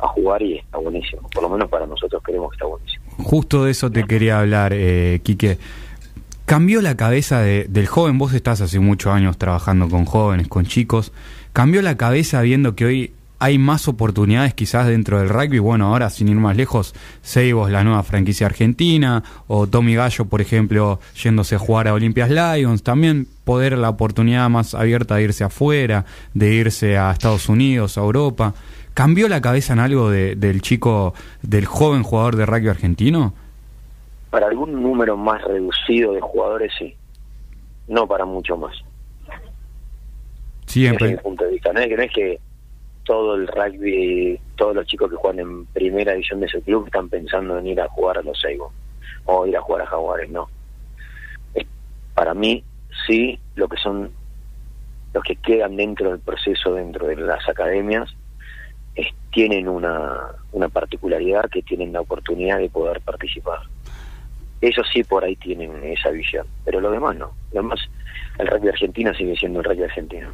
Speaker 6: a jugar y está buenísimo. Por lo menos para nosotros creemos que está buenísimo.
Speaker 3: Justo de eso te quería hablar, eh, Quique. ¿Cambió la cabeza de- del joven? Vos estás hace muchos años trabajando con jóvenes, con chicos. ¿Cambió la cabeza viendo que hoy hay más oportunidades quizás dentro del rugby. Bueno, ahora sin ir más lejos, Seibos, la nueva franquicia argentina, o Tommy Gallo, por ejemplo, yéndose a jugar a Olympias Lions. También poder la oportunidad más abierta de irse afuera, de irse a Estados Unidos, a Europa. ¿Cambió la cabeza en algo de- del chico, del joven jugador de rugby argentino?
Speaker 6: Para algún número más reducido de jugadores, sí. No para mucho más. Ese es mi
Speaker 3: Siempre.
Speaker 6: punto de vista. No es, que, no es que todo el rugby, todos los chicos que juegan en primera división de su club están pensando en ir a jugar a los Seibo o ir a jugar a Jaguares, no. Es- para mí, sí, lo que son los que quedan dentro del proceso, dentro de las academias, es- tienen una, una particularidad que tienen la oportunidad de poder participar. Ellos sí por ahí tienen esa visión, pero lo demás no. Lo demás, el rugby argentino sigue siendo el rugby argentino.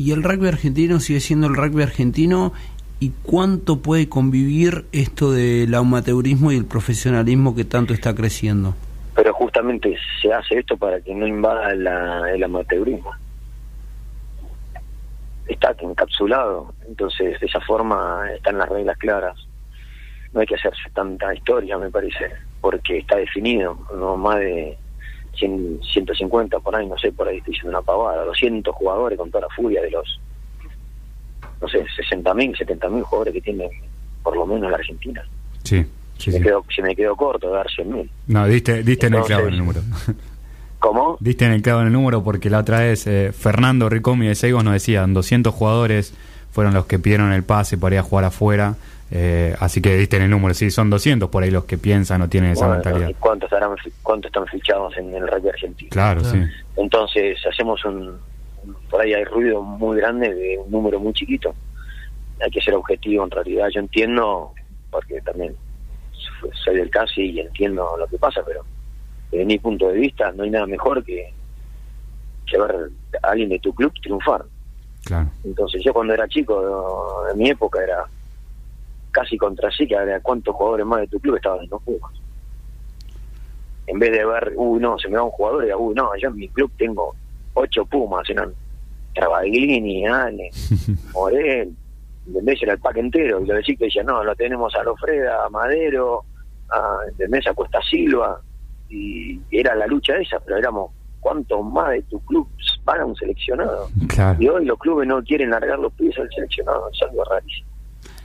Speaker 4: ¿Y el rugby argentino sigue siendo el rugby argentino? ¿Y cuánto puede convivir esto del amateurismo y el profesionalismo que tanto está creciendo?
Speaker 6: pero justamente se hace esto para que no invada la- el amateurismo. Está encapsulado, entonces de esa forma están las reglas claras. No hay que hacerse tanta historia, me parece, porque está definido, no más de 100, 150 por ahí, no sé, por ahí estoy diciendo una pavada, 200 jugadores con toda la furia de los, no sé, 60.000, 70.000 jugadores que tiene por lo menos la Argentina.
Speaker 3: Sí, sí,
Speaker 6: Se,
Speaker 3: sí.
Speaker 6: me quedó, se me quedó corto de dar 100.000.
Speaker 3: No, diste, diste en el clavo en el número.
Speaker 6: ¿Cómo?
Speaker 3: Diste en el clavo en el número porque la otra vez eh, Fernando Ricomi de Seigos nos decían 200 jugadores fueron los que pidieron el pase para ir a jugar afuera. Eh, así que diste en el número. Sí, son 200 por ahí los que piensan o tienen esa mentalidad.
Speaker 6: ¿y ¿cuántos, estarán, ¿Cuántos están fichados en el rugby argentino?
Speaker 3: Claro, sí.
Speaker 6: Entonces hacemos un... Por ahí hay ruido muy grande de un número muy chiquito. Hay que ser objetivo en realidad. Yo entiendo, porque también soy del CASI y entiendo lo que pasa, pero desde mi punto de vista no hay nada mejor que, que ver a alguien de tu club triunfar.
Speaker 3: Claro.
Speaker 6: Entonces yo cuando era chico, en mi época era casi contra sí, que era cuántos jugadores más de tu club estaban en los Pumas. En vez de ver, uy, no, se me va un jugador, y uy, no, yo en mi club tengo ocho Pumas, eran Travaglini, Ale, Morel, ¿entendés? Era el pack entero, y los de Chico decían, no, lo tenemos a Lofreda, a Madero, a, ¿entendés? A Cuesta Silva, y era la lucha esa, pero éramos, ¿cuántos más de tu club van a un seleccionado?
Speaker 3: Claro.
Speaker 6: Y hoy los clubes no quieren largar los pies al seleccionado, es algo rarísimo.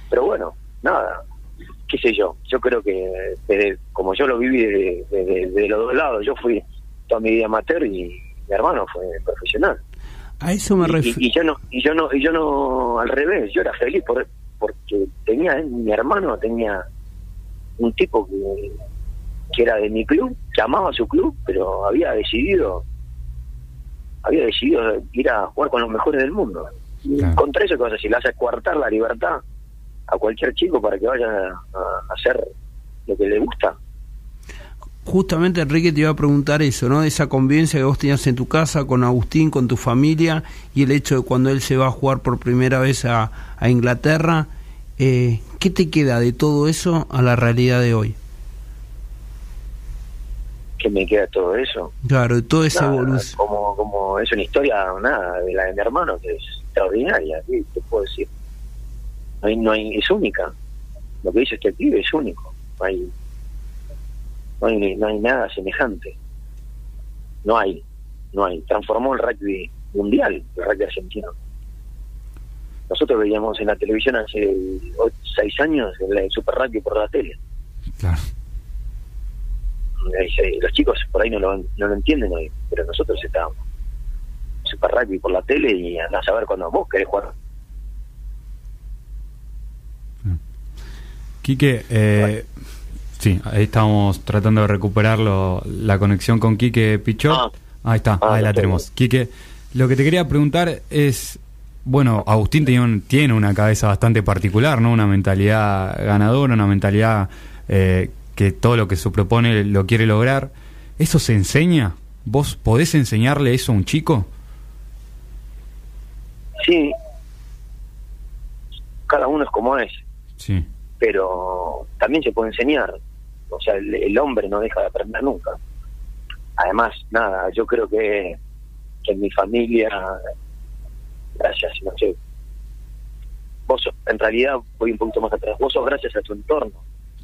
Speaker 6: Pero bueno, nada, qué sé yo, yo creo que desde- como yo lo viví de, de- de- de los dos lados, yo fui toda mi vida amateur y mi hermano fue profesional.
Speaker 4: A eso me refiero.
Speaker 6: y- y yo no, y yo no, y yo no al revés, yo era feliz por, porque tenía, mi hermano tenía un tipo que, que era de mi club, que amaba su club, pero había decidido había decidido ir a jugar con los mejores del mundo.
Speaker 3: Claro.
Speaker 6: Contra eso, ¿qué vas a decir? Le haces coartar la libertad a cualquier chico para que vaya a, hacer lo que le gusta.
Speaker 4: Justamente Enrique te iba a preguntar eso, ¿no? Esa convivencia que vos tenías en tu casa con Agustín, con tu familia y el hecho de cuando él se va a jugar por primera vez a, a Inglaterra, eh, ¿qué te queda de todo eso a la realidad de hoy?
Speaker 6: que me queda todo eso?
Speaker 4: Claro, de toda esa evolución.
Speaker 6: como, como es una historia, nada, de la de mi hermano, que es extraordinaria, ¿qué te puedo decir? No hay, no hay, es única. Lo que dice este pibe es único. No hay, no hay, no hay nada semejante. No hay, no hay. Transformó el rugby mundial, el rugby argentino. Nosotros veíamos en la televisión hace seis años el Super Rugby por la tele.
Speaker 3: Claro.
Speaker 6: Los chicos por ahí no lo, no lo entienden hoy, pero nosotros estábamos Super Rugby por la tele y andás a ver cuando vos querés jugar.
Speaker 3: Quique, eh, sí, ahí estamos tratando de recuperarlo, la conexión con Quique Pichot.
Speaker 6: Ah.
Speaker 3: ahí está,
Speaker 6: Ah,
Speaker 3: ahí la tenemos. Quique, lo que te quería preguntar es, bueno, Agustín tiene, un- tiene una cabeza bastante particular, ¿no? Una mentalidad ganadora, una mentalidad eh, que todo lo que se propone lo quiere lograr. ¿Eso se enseña? ¿Vos podés enseñarle eso a un chico?
Speaker 6: Sí, cada uno es como es,
Speaker 3: Sí,
Speaker 6: pero también se puede enseñar. O sea, el, el hombre no deja de aprender nunca. Además, nada, yo creo que, que en mi familia, gracias, no sé, vos sos- en realidad voy un poquito más atrás, vos sos gracias a tu entorno.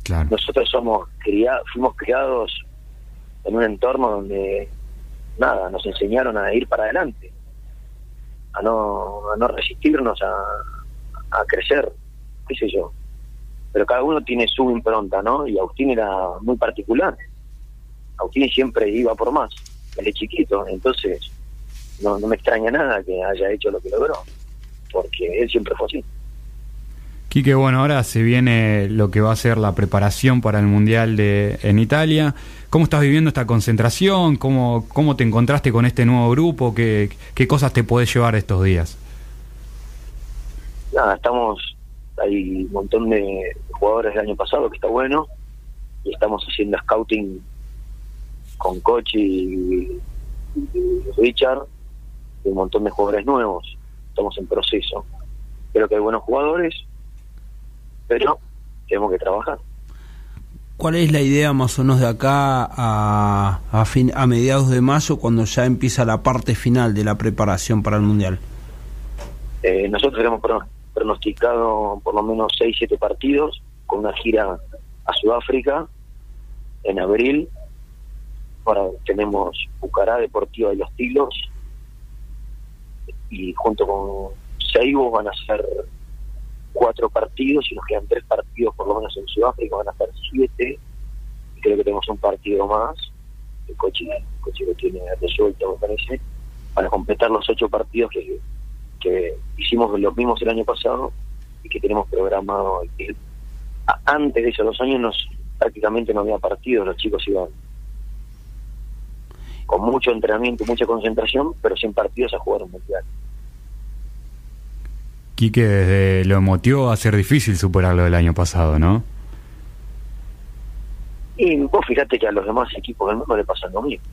Speaker 3: Claro.
Speaker 6: Nosotros somos criados, fuimos criados en un entorno donde nada, nos enseñaron a ir para adelante, a no, a no resistirnos a, a crecer, qué sé yo. Pero cada uno tiene su impronta, ¿no? Y Agustín era muy particular. Agustín siempre iba por más, desde chiquito, entonces no, no me extraña nada que haya hecho lo que logró, porque él siempre fue así.
Speaker 3: Quique, bueno, ahora se viene lo que va a ser la preparación para el Mundial de, en Italia. ¿Cómo estás viviendo esta concentración? ¿Cómo, cómo te encontraste con este nuevo grupo? ¿Qué, qué cosas te podés llevar estos días?
Speaker 6: nada, estamos, hay un montón de jugadores del año pasado que está bueno, y estamos haciendo scouting con Cochi y, y Richard, y un montón de jugadores nuevos, estamos en proceso. Creo que hay buenos jugadores, pero tenemos que trabajar.
Speaker 4: ¿Cuál es la idea más o menos de acá a, a, fin- a mediados de mayo cuando ya empieza la parte final de la preparación para el Mundial?
Speaker 6: Eh, nosotros pro- pronosticado por lo menos 6, 7 partidos con una gira a Sudáfrica en abril. Ahora tenemos Bucará, Deportiva y Los Tilos. Y junto con Seibo van a ser cuatro partidos y nos quedan tres partidos por lo menos en Sudáfrica, van a ser siete. Y creo que tenemos un partido más. El coche, el coche lo tiene resuelto, me parece, para completar los ocho partidos que, que hicimos los mismos el año pasado y que tenemos programado. que antes de esos dos años nos, prácticamente no había partidos, los chicos iban con mucho entrenamiento, mucha concentración, pero sin partidos a jugar un mundial.
Speaker 3: Quique, desde lo emotivo va a ser difícil superar lo del año pasado, ¿no?
Speaker 6: Y vos fíjate que a los demás equipos del mundo le pasan lo mismo.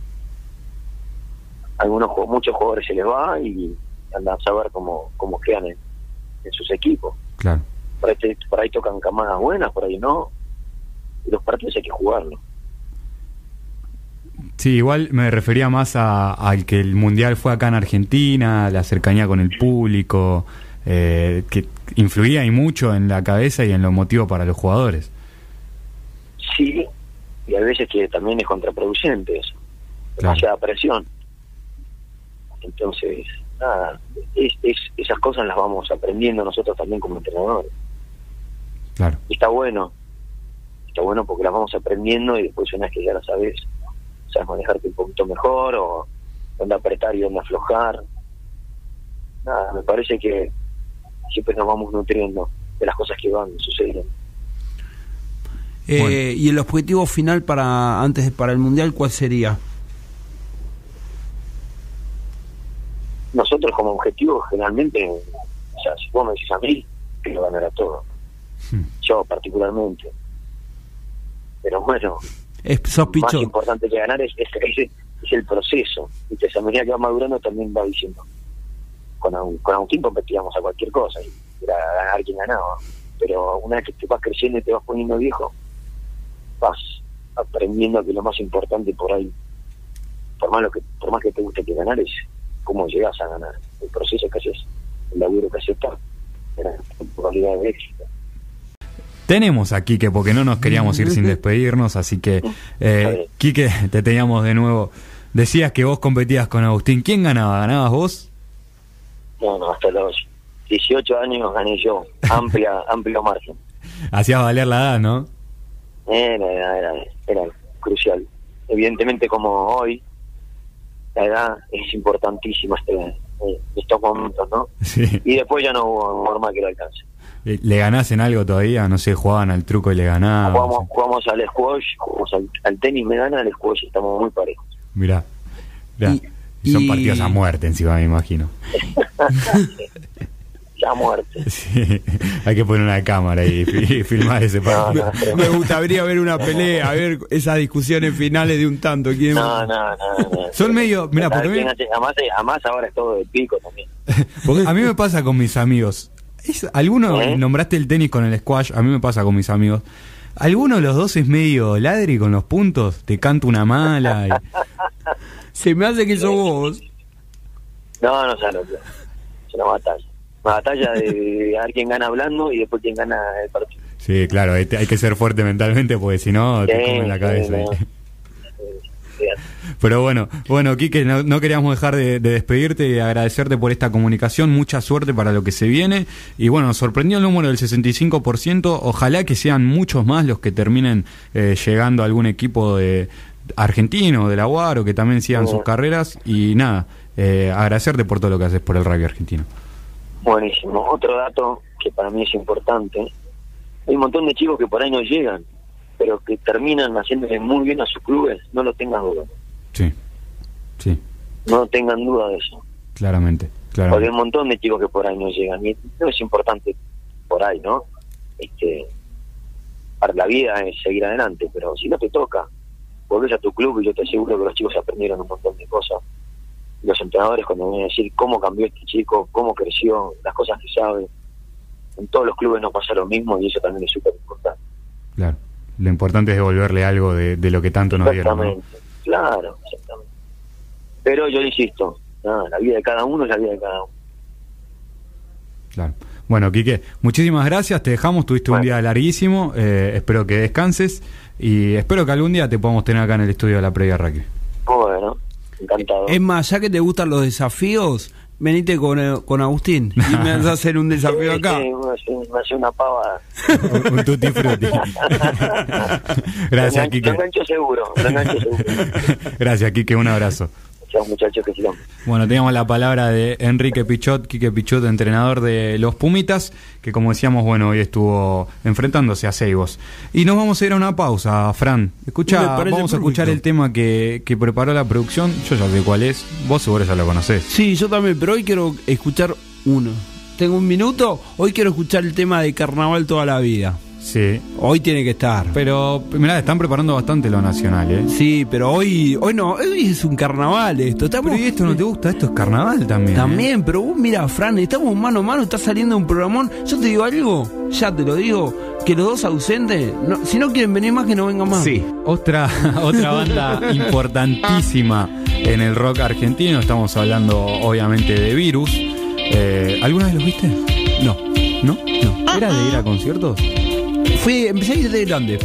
Speaker 6: Algunos, muchos jugadores se les va y andan a saber cómo, cómo quedan en, en sus equipos.
Speaker 3: Claro.
Speaker 6: Por ahí, te- por ahí tocan camadas buenas, por ahí no. Y los partidos hay que jugarlos.
Speaker 3: Sí, igual me refería más a- al que el Mundial fue acá en Argentina, la cercanía con el público, eh, que influía y mucho en la cabeza y en lo emotivo para los jugadores.
Speaker 6: Sí, y hay veces que también es contraproducente eso.
Speaker 3: Claro.
Speaker 6: Demasiada presión. Entonces, nada, es, es- esas cosas las vamos aprendiendo nosotros también como entrenadores.
Speaker 3: Claro.
Speaker 6: Y está bueno, está bueno porque las vamos aprendiendo y después una vez que ya las sabes, sabes manejarte un poquito mejor o dónde apretar y dónde aflojar. Nada, me parece que siempre nos vamos nutriendo de las cosas que van sucediendo.
Speaker 4: Eh,
Speaker 3: Bueno.
Speaker 4: ¿Y el objetivo final para antes de para el Mundial cuál sería?
Speaker 6: Nosotros como objetivo generalmente, o sea, si vos me decís a mí, quiero ganar a todo.
Speaker 3: Hmm.
Speaker 6: Yo particularmente. Pero bueno,
Speaker 4: Es, sos
Speaker 6: más importante que ganar es, es, es- es el proceso. Y esa medida que va madurando también va diciendo. Con, con Agustín competíamos a cualquier cosa y era ganar quien ganaba. Pero una vez que te vas creciendo y te vas poniendo viejo, vas aprendiendo que lo más importante por ahí, por más, lo que, por más que te guste que ganar, es cómo llegas a ganar. El proceso que haces, el laburo que haces, era probabilidad de éxito.
Speaker 3: Tenemos a Quique porque no nos queríamos ir sin despedirnos, así que, eh, Quique, te teníamos de nuevo. Decías que vos competías con Agustín. ¿Quién ganaba? ¿Ganabas vos?
Speaker 6: No, no, hasta los 18 años gané yo, amplia, amplio margen.
Speaker 3: Hacías valer la edad, ¿no?
Speaker 6: Era, era, era, era crucial. Evidentemente, como hoy, la edad es importantísima este, eh, estos momentos, ¿no?
Speaker 3: Sí.
Speaker 6: Y después ya no hubo forma que lo alcance.
Speaker 3: Eh, ¿Le ganás en algo todavía? No sé, jugaban al truco y le ganaban.
Speaker 6: Jugamos, jugamos al squash, jugamos al, al tenis, me gana al squash, estamos muy parejos.
Speaker 3: Mirá. Mirá.
Speaker 4: Y-
Speaker 3: Y son
Speaker 4: y-
Speaker 3: partidos a muerte encima, me imagino.
Speaker 6: Ya muerte.
Speaker 3: Sí. Hay que poner una cámara y fi- filmar ese
Speaker 6: No,
Speaker 3: partido.
Speaker 6: no,
Speaker 4: Me gustaría ver una pelea, ver esas discusiones finales de un tanto. ¿Quién-
Speaker 6: no, no, no, no.
Speaker 3: Son medio- mirá, porque
Speaker 6: además ahora es todo de pico también.
Speaker 3: Porque a mí me pasa con mis amigos. Es, alguno,
Speaker 6: ¿Eh?
Speaker 3: nombraste el tenis con el squash, a mí me pasa con mis amigos. Alguno de los dos es medio ladri con los puntos, te canta una mala. y-
Speaker 4: Se me hace que sos vos.
Speaker 6: No, no sabes lo que es. Es una batalla. Batalla de a ver quién gana hablando y después quién gana el partido.
Speaker 3: Sí, claro, hay, hay que ser fuerte mentalmente porque si no te
Speaker 6: Sí,
Speaker 3: comen la
Speaker 6: sí,
Speaker 3: cabeza.
Speaker 6: no.
Speaker 3: Pero bueno, bueno, Quique, no, no queríamos dejar de, de despedirte y agradecerte por esta comunicación. Mucha suerte para lo que se viene. Y bueno, nos sorprendió el número del 65%. Ojalá que sean muchos más los que terminen eh, llegando a algún equipo de argentino, de la UAR, o que también sigan
Speaker 6: Sí.
Speaker 3: sus carreras. Y nada, eh, agradecerte por todo lo que haces por el rugby argentino.
Speaker 6: Buenísimo. Otro dato que para mí es importante. Hay un montón de chicos que por ahí no llegan, pero que terminan haciéndole muy bien a sus clubes. No lo tengan duda.
Speaker 3: Sí, sí,
Speaker 6: No tengan duda de eso.
Speaker 3: claramente.
Speaker 6: Porque hay un montón de chicos que por ahí no llegan. Y no es importante por ahí, ¿no? Este, para la vida es seguir adelante, pero si no te toca, volvés a tu club y yo te aseguro que los chicos aprendieron un montón de cosas. Los entrenadores cuando van a decir cómo cambió este chico, cómo creció, las cosas que sabe. En todos los clubes no pasa lo mismo y eso también es súper importante.
Speaker 3: Claro. Lo importante es devolverle algo de, de lo que tanto nos dieron. ¿no?
Speaker 6: Exactamente, claro, exactamente. Pero yo le insisto, nada, la vida de cada uno es la vida de cada uno.
Speaker 3: Claro. Bueno, Quique, muchísimas gracias. Te dejamos. Tuviste un día larguísimo. eh, espero que descanses. Y espero que algún día te podamos tener acá en el estudio de la previa rugby.
Speaker 6: Encantado.
Speaker 4: Es más, ya que te gustan los desafíos, venite con, eh, con Agustín y me vas a hacer un desafío
Speaker 6: Sí,
Speaker 4: acá.
Speaker 6: sí, me hace- una pava.
Speaker 3: un tutti frutti. gracias,
Speaker 6: Lo
Speaker 3: Quique.
Speaker 6: engancho seguro, lo engancho seguro.
Speaker 3: gracias, Quique. Un abrazo.
Speaker 6: Chao muchachos, que sigan.
Speaker 3: Bueno, teníamos la palabra de Enrique Pichot, Quique Pichot, entrenador de los Pumitas, que como decíamos, bueno, hoy estuvo enfrentándose a Seibos. Y nos vamos a ir a una pausa, Fran. Escucha, vamos a escuchar el tema que, que preparó la producción. Yo ya sé cuál es. Vos seguro ya lo conocés.
Speaker 4: Sí, yo también, pero hoy quiero escuchar uno. ¿Tengo un minuto? Hoy quiero escuchar el tema de carnaval toda la vida.
Speaker 3: Sí.
Speaker 4: Hoy tiene que estar.
Speaker 3: Pero, mirá, están preparando bastante lo nacional, ¿eh?
Speaker 4: Sí, pero hoy, hoy no, hoy es un carnaval esto. Estamos,
Speaker 3: Pero ¿y esto no te gusta? Esto es carnaval también. ¿eh?
Speaker 4: También, pero vos mira, Fran, estamos mano a mano, está saliendo un programón. Yo te digo algo, ya te lo digo, que los dos ausentes, no- si no quieren venir más, que no vengan más.
Speaker 3: Sí, otra, otra banda importantísima en el rock argentino. Estamos hablando, obviamente, de Virus. Eh, ¿Alguna vez los viste?
Speaker 4: No.
Speaker 3: ¿No? No. ¿Era de ir a conciertos?
Speaker 4: Fui, empecé a ir de grande.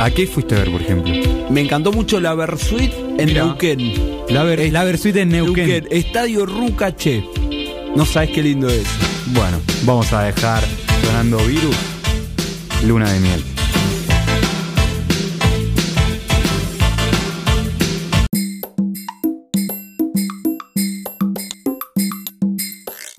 Speaker 3: ¿A qué fuiste a ver, por ejemplo?
Speaker 4: Me encantó mucho la Versuit en
Speaker 3: Mirá.
Speaker 4: Neuquén.
Speaker 3: La, ver, la Versuit en Neuquén.
Speaker 4: Neuquén, Estadio Rucaché. No sabes qué lindo es.
Speaker 3: Bueno, vamos a dejar sonando Virus, Luna de Miel.